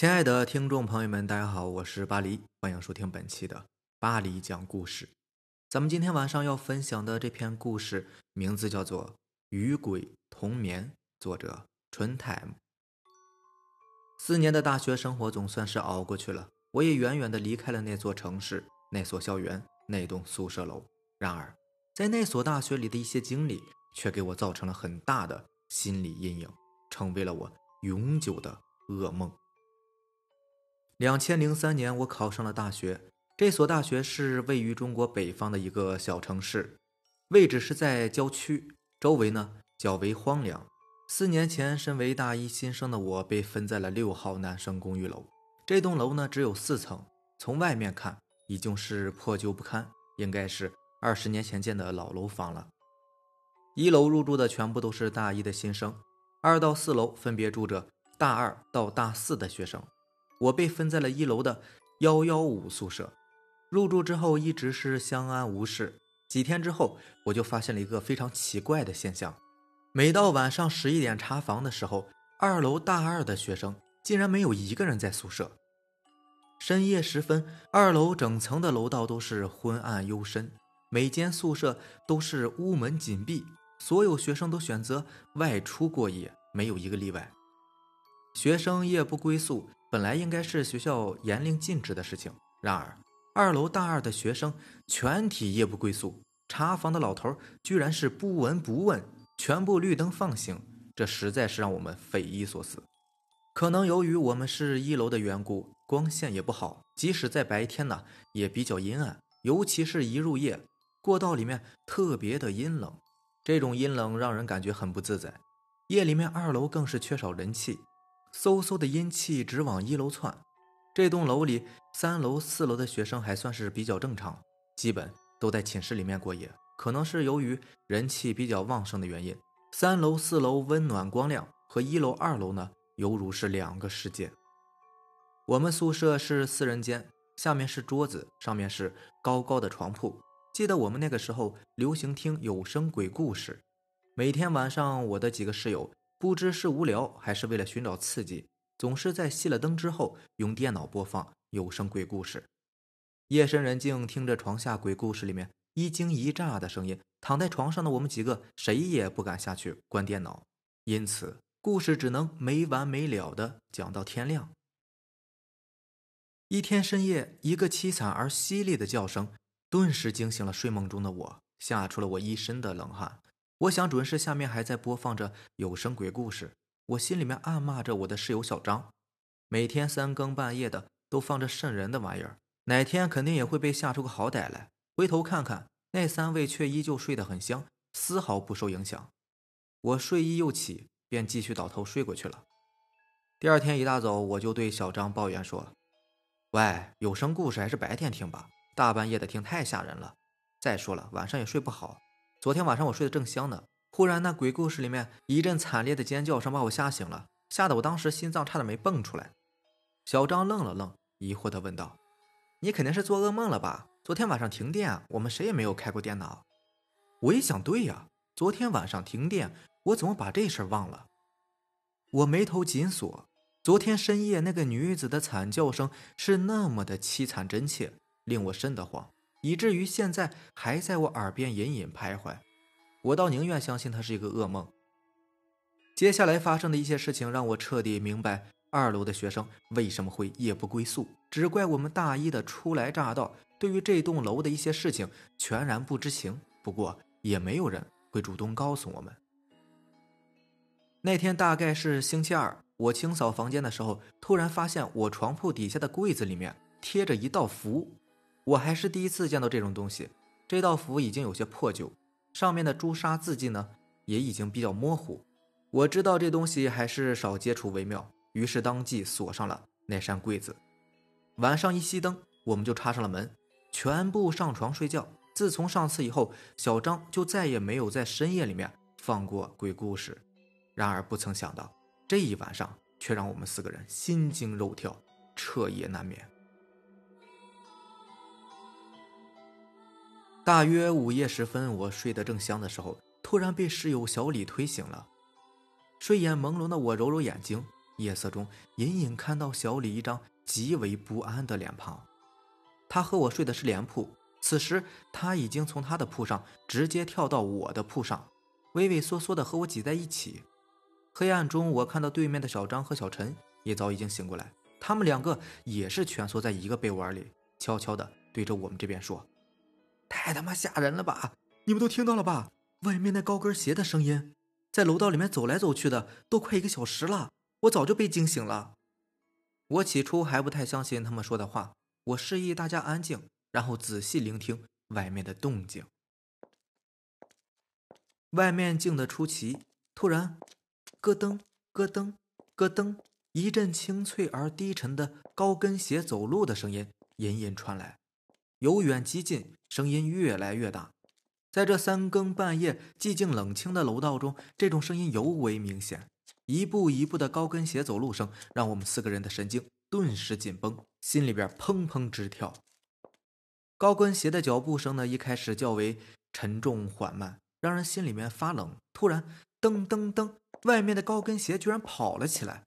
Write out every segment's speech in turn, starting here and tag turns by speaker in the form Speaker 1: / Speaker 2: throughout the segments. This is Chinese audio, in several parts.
Speaker 1: 亲爱的听众朋友们，大家好，我是巴黎，欢迎收听本期的巴黎讲故事。咱们今天晚上要分享的这篇故事名字叫做《与鬼同眠》，作者春 time。四年的大学生活总算是熬过去了，我也远远的离开了那座城市、那所校园、那栋宿舍楼。然而，在那所大学里的一些经历，却给我造成了很大的心理阴影，成为了我永久的噩梦。两千零三年，我考上了大学。这所大学是位于中国北方的一个小城市，位置是在郊区，周围呢较为荒凉。四年前，身为大一新生的我被分在了六号男生公寓楼。这栋楼呢只有四层，从外面看已经是破旧不堪，应该是二十年前建的老楼房了。一楼入住的全部都是大一的新生，二到四楼分别住着大二到大四的学生。我被分在了一楼的幺幺五宿舍，入住之后一直是相安无事。几天之后，我就发现了一个非常奇怪的现象：每到晚上十一点查房的时候，二楼大二的学生竟然没有一个人在宿舍。深夜时分，二楼整层的楼道都是昏暗幽深，每间宿舍都是屋门紧闭，所有学生都选择外出过夜，没有一个例外。学生夜不归宿。本来应该是学校严令禁止的事情，然而二楼大二的学生全体夜不归宿，查房的老头居然是不闻不问，全部绿灯放行，这实在是让我们匪夷所思。可能由于我们是一楼的缘故，光线也不好，即使在白天呢，也比较阴暗，尤其是一入夜，过道里面特别的阴冷，这种阴冷让人感觉很不自在。夜里面二楼更是缺少人气。嗖嗖的阴气直往一楼窜，这栋楼里三楼、四楼的学生还算是比较正常，基本都在寝室里面过夜。可能是由于人气比较旺盛的原因，三楼、四楼温暖光亮，和一楼、二楼呢犹如是两个世界。我们宿舍是四人间，下面是桌子，上面是高高的床铺。记得我们那个时候流行听有声鬼故事，每天晚上我的几个室友。不知是无聊还是为了寻找刺激，总是在熄了灯之后用电脑播放有声鬼故事。夜深人静，听着床下鬼故事里面一惊一乍的声音，躺在床上的我们几个谁也不敢下去关电脑，因此故事只能没完没了的讲到天亮。一天深夜，一个凄惨而犀利的叫声顿时惊醒了睡梦中的我，吓出了我一身的冷汗。我想准是下面还在播放着有声鬼故事，我心里面暗骂着我的室友小张，每天三更半夜的都放着瘆人的玩意儿，哪天肯定也会被吓出个好歹来。回头看看，那三位却依旧睡得很香，丝毫不受影响。我睡意又起，便继续倒头睡过去了。第二天一大早，我就对小张抱怨说：“喂，有声故事还是白天听吧，大半夜的听太吓人了。再说了，晚上也睡不好。”昨天晚上我睡得正香呢，忽然那鬼故事里面一阵惨烈的尖叫声把我吓醒了，吓得我当时心脏差点没蹦出来。小张愣了愣，疑惑地问道：“你肯定是做噩梦了吧？昨天晚上停电，我们谁也没有开过电脑。”我一想，对呀，昨天晚上停电，我怎么把这事儿忘了？我眉头紧锁，昨天深夜那个女子的惨叫声是那么的凄惨真切，令我瘆得慌。以至于现在还在我耳边隐隐徘徊，我倒宁愿相信它是一个噩梦。接下来发生的一些事情让我彻底明白二楼的学生为什么会夜不归宿，只怪我们大一的初来乍到，对于这栋楼的一些事情全然不知情。不过也没有人会主动告诉我们。那天大概是星期二，我清扫房间的时候，突然发现我床铺底下的柜子里面贴着一道符。我还是第一次见到这种东西，这道符已经有些破旧，上面的朱砂字迹呢也已经比较模糊。我知道这东西还是少接触为妙，于是当即锁上了那扇柜子。晚上一熄灯，我们就插上了门，全部上床睡觉。自从上次以后，小张就再也没有在深夜里面放过鬼故事。然而不曾想到，这一晚上却让我们四个人心惊肉跳，彻夜难眠。大约午夜时分，我睡得正香的时候，突然被室友小李推醒了。睡眼朦胧的我揉揉眼睛，夜色中隐隐看到小李一张极为不安的脸庞。他和我睡的是连铺，此时他已经从他的铺上直接跳到我的铺上，畏畏缩缩的和我挤在一起。黑暗中，我看到对面的小张和小陈也早已经醒过来，他们两个也是蜷缩在一个被窝里，悄悄的对着我们这边说：“太他妈吓人了吧！你们都听到了吧？外面那高跟鞋的声音，在楼道里面走来走去的，都快一个小时了，我早就被惊醒了。”我起初还不太相信他们说的话。我示意大家安静，然后仔细聆听外面的动静。外面静得出奇，突然，咯噔咯噔咯噔，一阵清脆而低沉的高跟鞋走路的声音隐隐传来，由远及近，声音越来越大。在这三更半夜寂静冷清的楼道中，这种声音尤为明显。一步一步的高跟鞋走路声，让我们四个人的神经。顿时紧绷，心里边砰砰直跳。高跟鞋的脚步声呢，一开始较为沉重缓慢，让人心里面发冷。突然，噔噔噔，外面的高跟鞋居然跑了起来。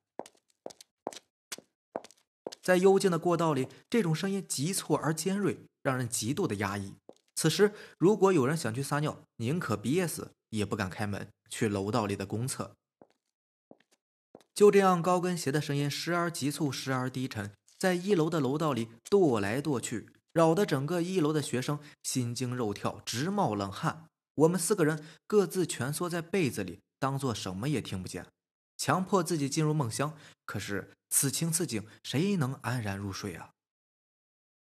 Speaker 1: 在幽静的过道里，这种声音急促而尖锐，让人极度的压抑。此时，如果有人想去撒尿，宁可憋死，也不敢开门去楼道里的公厕。就这样，高跟鞋的声音时而急促，时而低沉，在一楼的楼道里跺来跺去，扰得整个一楼的学生心惊肉跳，直冒冷汗。我们四个人各自蜷缩在被子里，当做什么也听不见，强迫自己进入梦乡。可是此情此景，谁能安然入睡啊？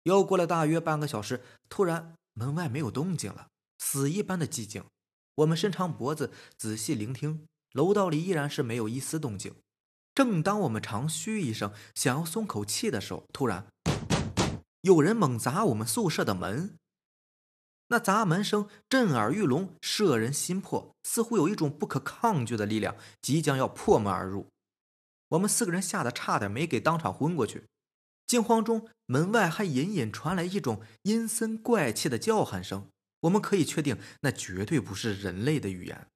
Speaker 1: 又过了大约半个小时，突然门外没有动静了，死一般的寂静。我们伸长脖子仔细聆听，楼道里依然是没有一丝动静。正当我们长吁一声，想要松口气的时候，突然有人猛砸我们宿舍的门。那砸门声震耳欲聋，摄人心魄，似乎有一种不可抗拒的力量即将要破门而入。我们四个人吓得差点没给当场昏过去。惊慌中，门外还隐隐传来一种阴森怪气的叫喊声。我们可以确定，那绝对不是人类的语言。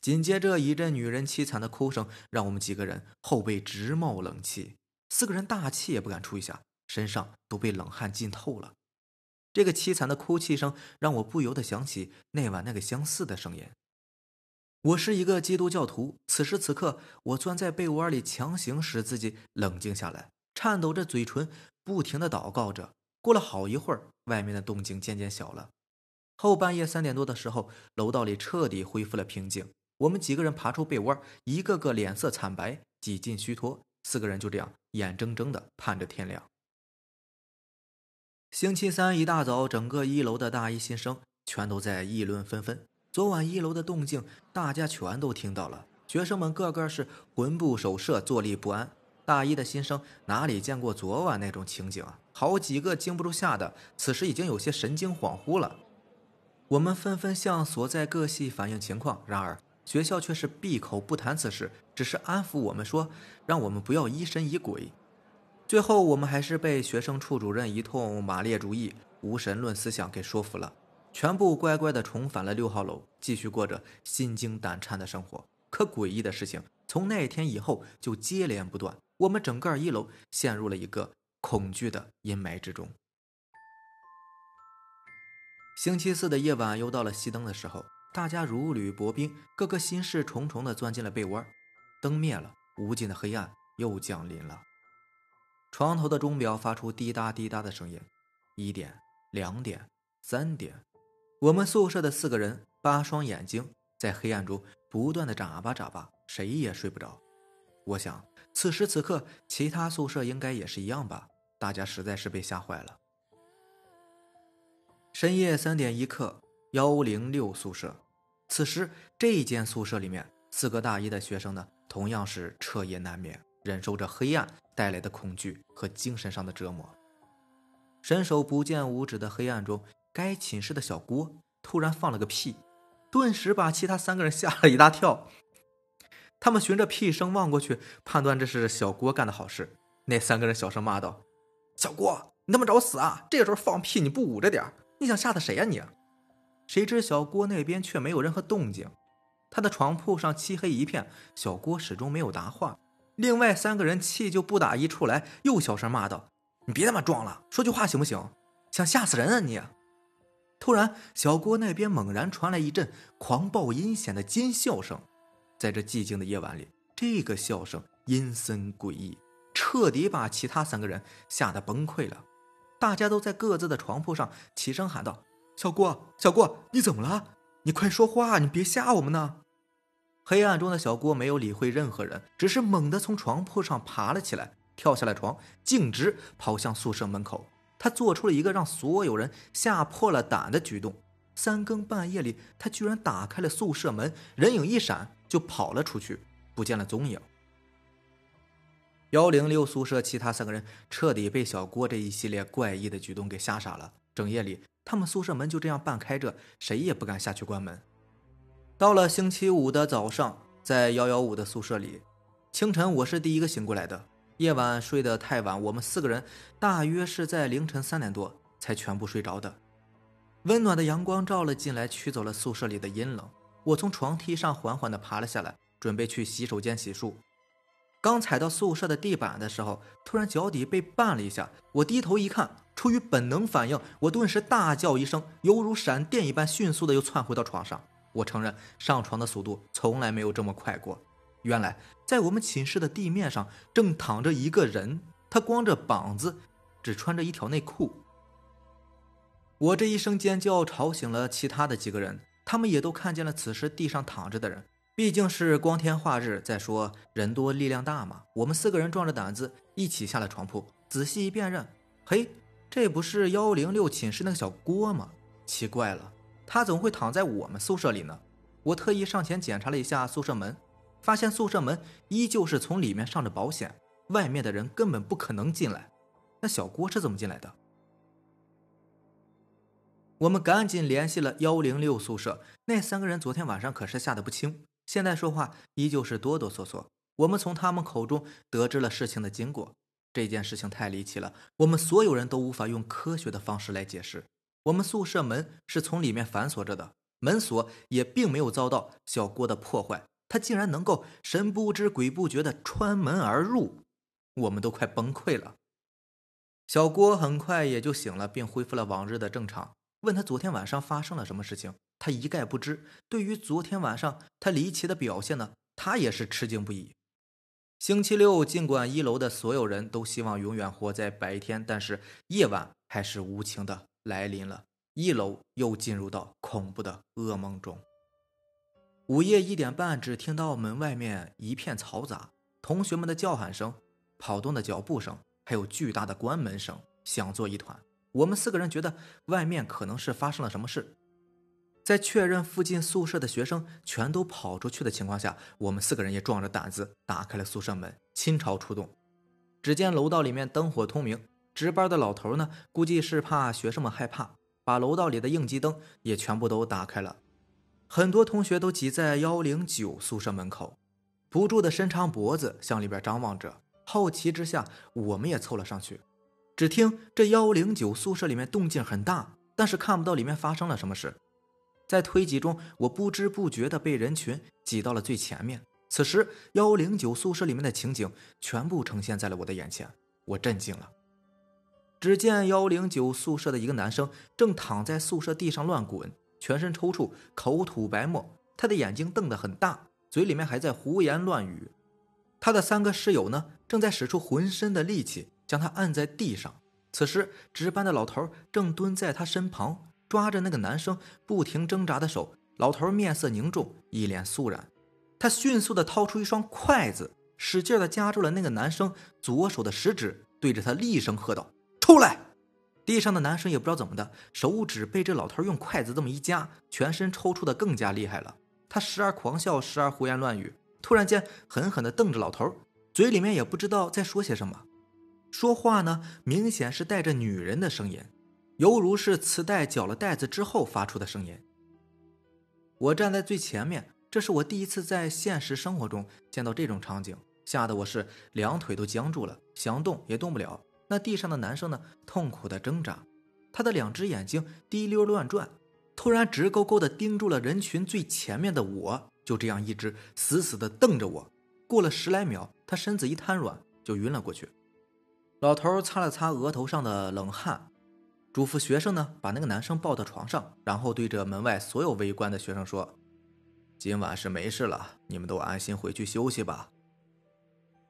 Speaker 1: 紧接着一阵女人凄惨的哭声，让我们几个人后背直冒冷气，四个人大气也不敢出一下，身上都被冷汗浸透了。这个凄惨的哭泣声让我不由得想起那晚那个相似的声音。我是一个基督教徒，此时此刻，我钻在被窝里，强行使自己冷静下来，颤抖着嘴唇，不停的祷告着。过了好一会儿，外面的动静渐渐小了。后半夜三点多的时候，楼道里彻底恢复了平静。我们几个人爬出被窝，一个个脸色惨白，几近虚脱。四个人就这样眼睁睁的盼着天亮。星期三一大早，整个一楼的大一新生全都在议论纷纷。昨晚一楼的动静，大家全都听到了。学生们个个是魂不守舍，坐立不安。大一的新生哪里见过昨晚那种情景啊？好几个经不住吓的，此时已经有些神经恍惚了。我们纷纷向所在各系反映情况，然而。学校却是闭口不谈此事，只是安抚我们说，让我们不要疑神疑鬼。最后，我们还是被学生处主任一通马列主义、无神论思想给说服了，全部乖乖的重返了六号楼，继续过着心惊胆颤的生活。可诡异的事情从那天以后就接连不断，我们整个一楼陷入了一个恐惧的阴霾之中。星期四的夜晚又到了熄灯的时候。大家如履薄冰，个个心事重重地钻进了被窝。灯灭了，无尽的黑暗又降临了。床头的钟表发出滴答滴答的声音。一点，两点，三点。我们宿舍的四个人，八双眼睛在黑暗中不断的眨巴眨巴，谁也睡不着。我想，此时此刻，其他宿舍应该也是一样吧。大家实在是被吓坏了。深夜三点一刻，幺零六宿舍。此时，这间宿舍里面四个大一的学生呢，同样是彻夜难眠，忍受着黑暗带来的恐惧和精神上的折磨。伸手不见五指的黑暗中，该寝室的小郭突然放了个屁，顿时把其他三个人吓了一大跳。他们循着屁声望过去，判断这是小郭干的好事。那三个人小声骂道：“小郭，你他妈找死啊！这个时候放屁你不捂着点你想吓死谁呀你？”谁知小郭那边却没有任何动静，他的床铺上漆黑一片，小郭始终没有答话。另外三个人气就不打一处来，又小声骂道：“你别他妈装了，说句话行不行？想吓死人啊你！”突然，小郭那边猛然传来一阵狂暴阴险的尖笑声，在这寂静的夜晚里，这个笑声阴森诡异，彻底把其他三个人吓得崩溃了。大家都在各自的床铺上齐声喊道：“小郭，小郭，你怎么了？你快说话，你别吓我们呢！”黑暗中的小郭没有理会任何人，只是猛地从床铺上爬了起来，跳下了床，径直跑向宿舍门口。他做出了一个让所有人吓破了胆的举动。三更半夜里，他居然打开了宿舍门，人影一闪就跑了出去，不见了踪影。幺零六宿舍其他三个人彻底被小郭这一系列怪异的举动给吓傻了。整夜里，他们宿舍门就这样半开着，谁也不敢下去关门。到了星期五的早上，在幺幺五的宿舍里，清晨我是第一个醒过来的。夜晚睡得太晚，我们四个人大约是在凌晨三点多才全部睡着的。温暖的阳光照了进来，驱走了宿舍里的阴冷。我从床梯上缓缓地爬了下来，准备去洗手间洗漱。刚踩到宿舍的地板的时候，突然脚底被绊了一下。我低头一看，出于本能反应，我顿时大叫一声，犹如闪电一般，迅速的又窜回到床上。我承认，上床的速度从来没有这么快过。原来，在我们寝室的地面上正躺着一个人，他光着膀子，只穿着一条内裤。我这一声尖叫吵醒了其他的几个人，他们也都看见了此时地上躺着的人。毕竟是光天化日，再说人多力量大嘛。我们四个人壮着胆子一起下了床铺，仔细一辨认，嘿，这不是幺零六寝室那个小郭吗？奇怪了，他怎么会躺在我们宿舍里呢？我特意上前检查了一下宿舍门。发现宿舍门依旧是从里面上着保险，外面的人根本不可能进来。那小郭是怎么进来的？我们赶紧联系了幺零六宿舍，那三个人昨天晚上可是吓得不轻，现在说话依旧是哆哆嗦嗦。我们从他们口中得知了事情的经过。这件事情太离奇了，我们所有人都无法用科学的方式来解释。我们宿舍门是从里面反锁着的，门锁也并没有遭到小郭的破坏。他竟然能够神不知鬼不觉的穿门而入，我们都快崩溃了。小郭很快也就醒了，并恢复了往日的正常。问他昨天晚上发生了什么事情，他一概不知。对于昨天晚上他离奇的表现呢，他也是吃惊不已。星期六，尽管一楼的所有人都希望永远活在白天，但是夜晚还是无情的来临了。一楼又进入到恐怖的噩梦中。午夜一点半，只听到门外面一片嘈杂，同学们的叫喊声、跑动的脚步声，还有巨大的关门声，响作一团。我们四个人觉得外面可能是发生了什么事，在确认附近宿舍的学生全都跑出去的情况下，我们四个人也壮着胆子打开了宿舍门，倾巢出动。只见楼道里面灯火通明，值班的老头呢，估计是怕学生们害怕，把楼道里的应急灯也全部都打开了。很多同学都挤在幺零九宿舍门口，不住的伸长脖子向里边张望着。好奇之下，我们也凑了上去。只听这幺零九宿舍里面动静很大，但是看不到里面发生了什么事。在推挤中，我不知不觉的被人群挤到了最前面。此时，幺零九宿舍里面的情景全部呈现在了我的眼前，我震惊了。只见幺零九宿舍的一个男生正躺在宿舍地上乱滚。全身抽搐，口吐白沫，他的眼睛瞪得很大，嘴里面还在胡言乱语。他的三个室友呢，正在使出浑身的力气将他按在地上。此时，值班的老头正蹲在他身旁，抓着那个男生不停挣扎的手。老头面色凝重，一脸肃然。他迅速地掏出一双筷子，使劲地夹住了那个男生左手的食指，对着他厉声喝道：“出来！”地上的男生也不知道怎么的，手指被这老头用筷子这么一夹，全身抽搐的更加厉害了。他时而狂笑，时而胡言乱语，突然间狠狠地瞪着老头，嘴里面也不知道在说些什么。说话呢，明显是带着女人的声音，犹如是磁带绞了带子之后发出的声音。我站在最前面，这是我第一次在现实生活中见到这种场景，吓得我是两腿都僵住了，想动也动不了。那地上的男生呢？痛苦的挣扎，他的两只眼睛滴溜乱转，突然直勾勾的盯住了人群最前面的我，就这样一直死死的瞪着我。过了十来秒，他身子一瘫软，就晕了过去。老头擦了擦额头上的冷汗，嘱咐学生呢，把那个男生抱到床上，然后对着门外所有围观的学生说：“今晚是没事了，你们都安心回去休息吧。”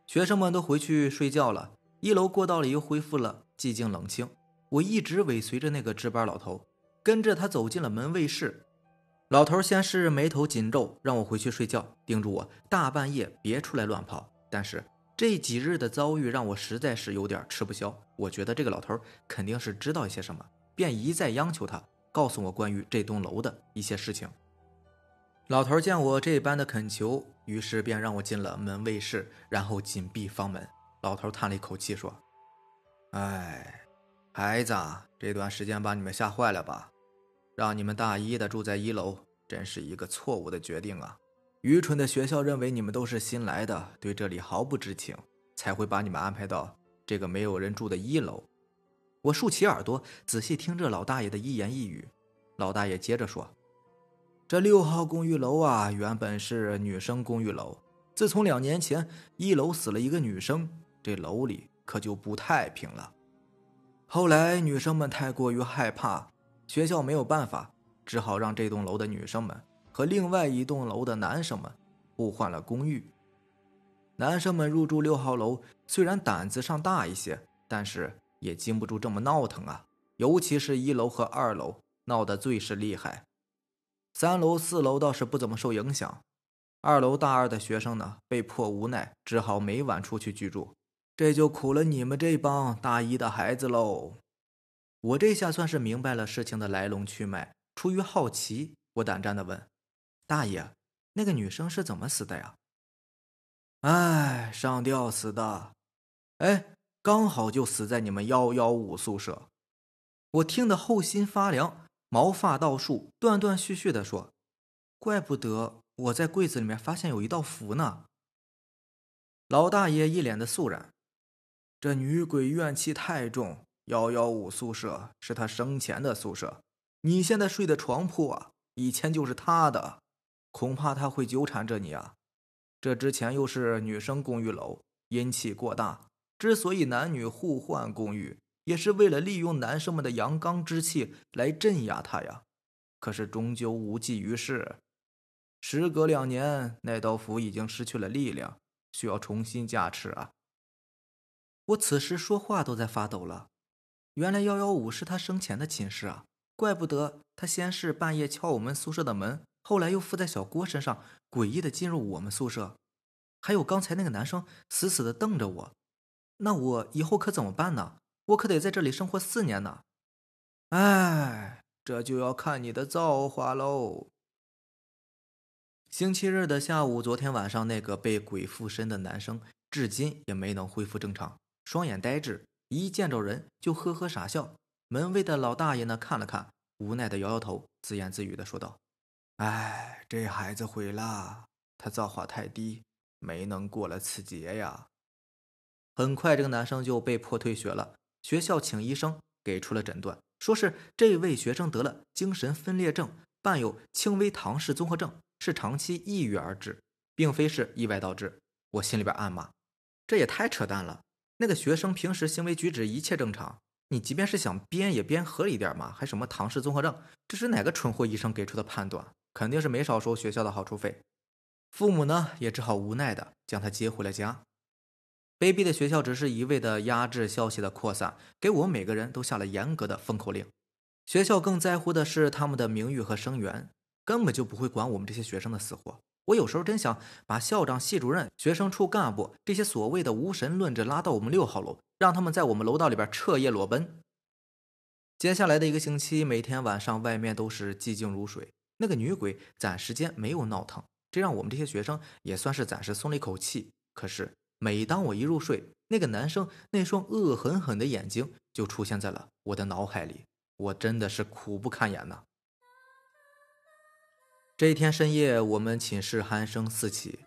Speaker 1: 学生们都回去睡觉了，一楼过道里又恢复了寂静冷清。我一直尾随着那个值班老头，跟着他走进了门卫室。老头先是眉头紧皱，让我回去睡觉，叮嘱我大半夜别出来乱跑。但是。这几日的遭遇让我实在是有点吃不消。我觉得这个老头肯定是知道一些什么，便一再央求他告诉我关于这栋楼的一些事情。老头见我这般的恳求，于是便让我进了门卫室，然后紧闭房门。老头叹了一口气说：“哎，孩子，这段时间把你们吓坏了吧？让你们大一的住在一楼，真是一个错误的决定啊！”愚蠢的学校认为你们都是新来的，对这里毫不知情，才会把你们安排到这个没有人住的一楼。我竖起耳朵，仔细听着老大爷的一言一语。老大爷接着说：“这六号公寓楼啊，原本是女生公寓楼。自从两年前一楼死了一个女生，这楼里可就不太平了。后来女生们太过于害怕，学校没有办法，只好让这栋楼的女生们。”和另外一栋楼的男生们互换了公寓。男生们入住六号楼，虽然胆子上大一些，但是也经不住这么闹腾啊。尤其是一楼和二楼闹得最是厉害，三楼、四楼倒是不怎么受影响。二楼大二的学生呢，被迫无奈，只好每晚出去居住。这就苦了你们这帮大一的孩子喽。我这下算是明白了事情的来龙去脉。出于好奇，我胆战的问。大爷，那个女生是怎么死的呀？哎，上吊死的。哎，刚好就死在你们幺幺五宿舍。我听得后心发凉，毛发倒竖，断断续续的说：“怪不得我在柜子里面发现有一道符呢。”老大爷一脸的肃然：“这女鬼怨气太重，幺幺五宿舍是她生前的宿舍，你现在睡的床铺啊，以前就是她的。”恐怕他会纠缠着你啊！这之前又是女生公寓楼，阴气过大，之所以男女互换公寓，也是为了利用男生们的阳刚之气来镇压他呀。可是终究无济于事。时隔两年，那道符已经失去了力量，需要重新加持啊！我此时说话都在发抖了。原来幺幺五是他生前的寝室啊，怪不得他先是半夜敲我们宿舍的门。后来又附在小郭身上，诡异的进入我们宿舍，还有刚才那个男生死死的瞪着我，那我以后可怎么办呢？我可得在这里生活四年呢。哎，这就要看你的造化喽。星期日的下午，昨天晚上那个被鬼附身的男生，至今也没能恢复正常，双眼呆滞，一见着人就呵呵傻笑。门卫的老大爷呢，看了看，无奈的摇摇头，自言自语的说道。哎，这孩子毁了，他造化太低，没能过了此劫呀。很快，这个男生就被迫退学了。学校请医生给出了诊断，说是这位学生得了精神分裂症，伴有轻微唐氏综合症，是长期抑郁而致，并非是意外导致。我心里边暗骂，这也太扯淡了。那个学生平时行为举止一切正常，你即便是想编也编合理点嘛，还什么唐氏综合症？这是哪个蠢货医生给出的判断？肯定是没少收学校的好处费，父母呢也只好无奈的将他接回了家。卑鄙的学校只是一味的压制消息的扩散，给我们每个人都下了严格的封口令。学校更在乎的是他们的名誉和声援，根本就不会管我们这些学生的死活。我有时候真想把校长、系主任、学生处干部这些所谓的无神论者拉到我们六号楼，让他们在我们楼道里边彻夜裸奔。接下来的一个星期，每天晚上外面都是寂静如水。那个女鬼暂时间没有闹腾，这让我们这些学生也算是暂时松了一口气。可是每当我一入睡，那个男生那双恶狠狠的眼睛就出现在了我的脑海里，我真的是苦不堪言呐。这一天深夜，我们寝室鼾声四起，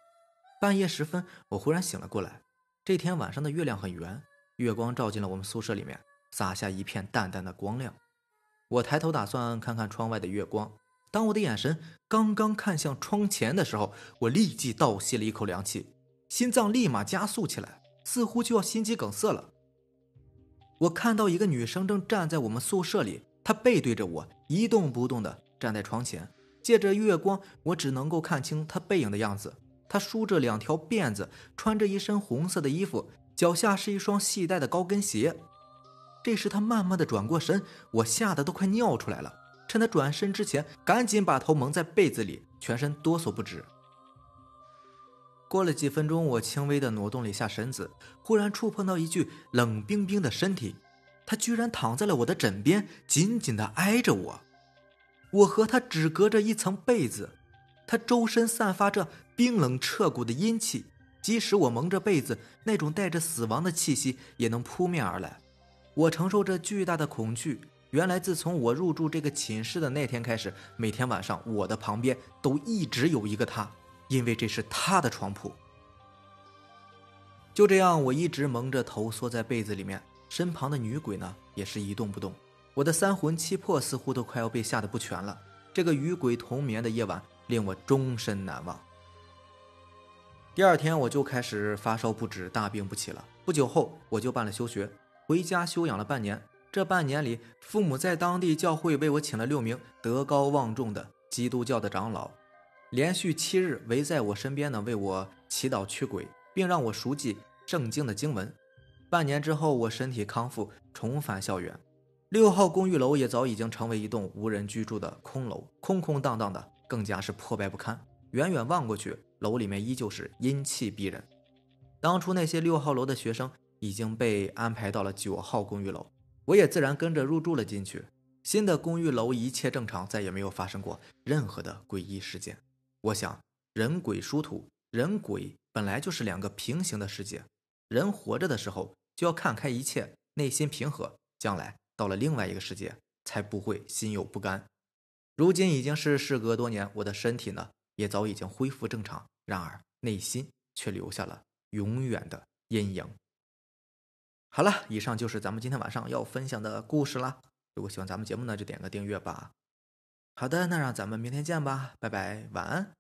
Speaker 1: 半夜时分，我忽然醒了过来。这天晚上的月亮很圆，月光照进了我们宿舍里面，洒下一片淡淡的光亮。我抬头打算看看窗外的月光。当我的眼神刚刚看向窗前的时候，我立即倒吸了一口凉气。心脏立马加速起来，似乎就要心肌梗塞了。我看到一个女生正站在我们宿舍里，她背对着我，一动不动地站在窗前。借着月光，我只能够看清她背影的样子。她梳着两条辫子，穿着一身红色的衣服，脚下是一双细带的高跟鞋。这时，她慢慢的转过身，我吓得都快尿出来了。趁他转身之前，赶紧把头蒙在被子里，全身哆嗦不止。过了几分钟，我轻微的挪动了一下身子，忽然触碰到一具冷冰冰的身体，他居然躺在了我的枕边，紧紧的挨着我。我和他只隔着一层被子，他周身散发着冰冷彻骨的阴气，即使我蒙着被子，那种带着死亡的气息也能扑面而来。我承受着巨大的恐惧。原来，自从我入住这个寝室的那天开始，每天晚上我的旁边都一直有一个他，因为这是他的床铺。就这样，我一直蒙着头缩在被子里面，身旁的女鬼呢也是一动不动。我的三魂七魄似乎都快要被吓得不全了。这个与鬼同眠的夜晚令我终身难忘。第二天我就开始发烧不止，大病不起了。不久后我就办了休学。回家休养了半年，这半年里，父母在当地教会为我请了六名德高望重的基督教的长老，连续七日围在我身边呢，为我祈祷驱鬼，并让我熟记圣经的经文。半年之后，我身体康复，重返校园。六号公寓楼也早已经成为一栋无人居住的空楼，空空荡荡的，更加是破败不堪。远远望过去，楼里面依旧是阴气逼人。当初那些六号楼的学生。已经被安排到了九号公寓楼，我也自然跟着入住了进去。新的公寓楼一切正常，再也没有发生过任何的诡异事件。我想，人鬼殊途，人鬼本来就是两个平行的世界。人活着的时候就要看开一切，内心平和，将来到了另外一个世界才不会心有不甘。如今已经是事隔多年，我的身体呢也早已经恢复正常，然而内心却留下了永远的阴影。好了，以上就是咱们今天晚上要分享的故事了。如果喜欢咱们节目呢，就点个订阅吧。好的，那让咱们明天见吧，拜拜，晚安。